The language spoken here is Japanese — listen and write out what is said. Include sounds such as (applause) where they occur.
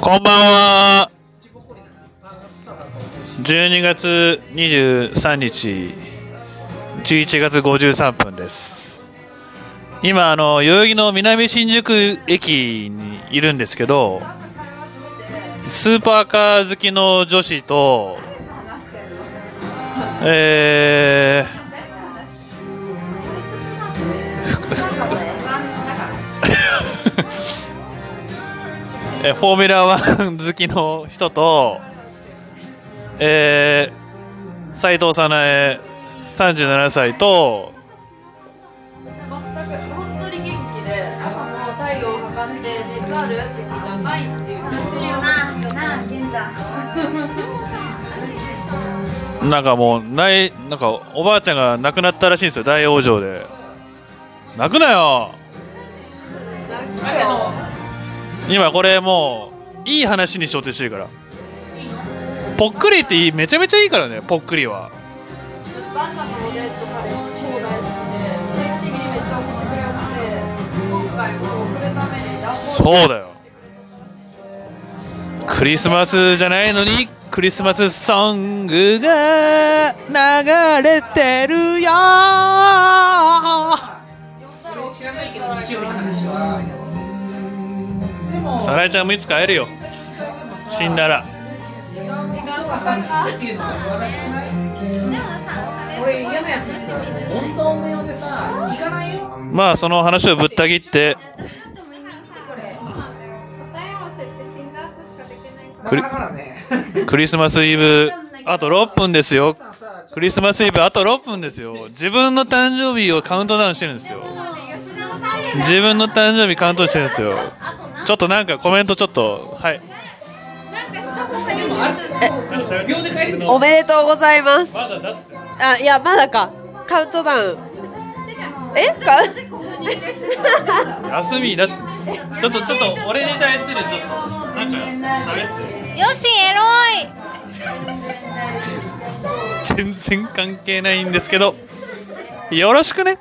こんばんは。12月23日、11月53分です。今、あの、代々木の南新宿駅にいるんですけど、スーパーカー好きの女子と、えー、(laughs) えフォーミュラー1 (laughs) 好きの人と、えー、斉藤早苗37歳と、全く本当に元気で朝も体温を測って熱ある？って聞いたらないっていうななあ玄ちゃんなんかもう、ない、なんか、おばあちゃんが亡くなったらしいんですよ、大往生で。泣くなよ今これもう、いい話にしようとしてるから。ぽっくりっていいめちゃめちゃいいからね、ぽっくりは。私ばあちゃんのおでんとカレー超大好きで定期的にめっちゃ送ってくれよって今回も送るために段ボールそうだよ。クリスマスじゃないのに、クリスマスソングが流れてるよ呼んだら知らないけど日曜日の話はでもサラエちゃんもいつか会えるよ。死んだら。時間かかるなまあその話をぶった切って、クリクリスマスイブ、あと6分ですよ。クリスマスイブあと6分ですよ。自分の誕生日をカウントダウンしてるんですよ。自分の誕生日カウントしてるんですよ。ちょっとなんかコメントちょっと、はい。おめでとうございます。まだだって。あいやまだか。カウントダウン。え？か？休みだちょっとちょっと俺に対するちょっとなんか喋って。よしエロい。全然関係ないんですけど。よろしくね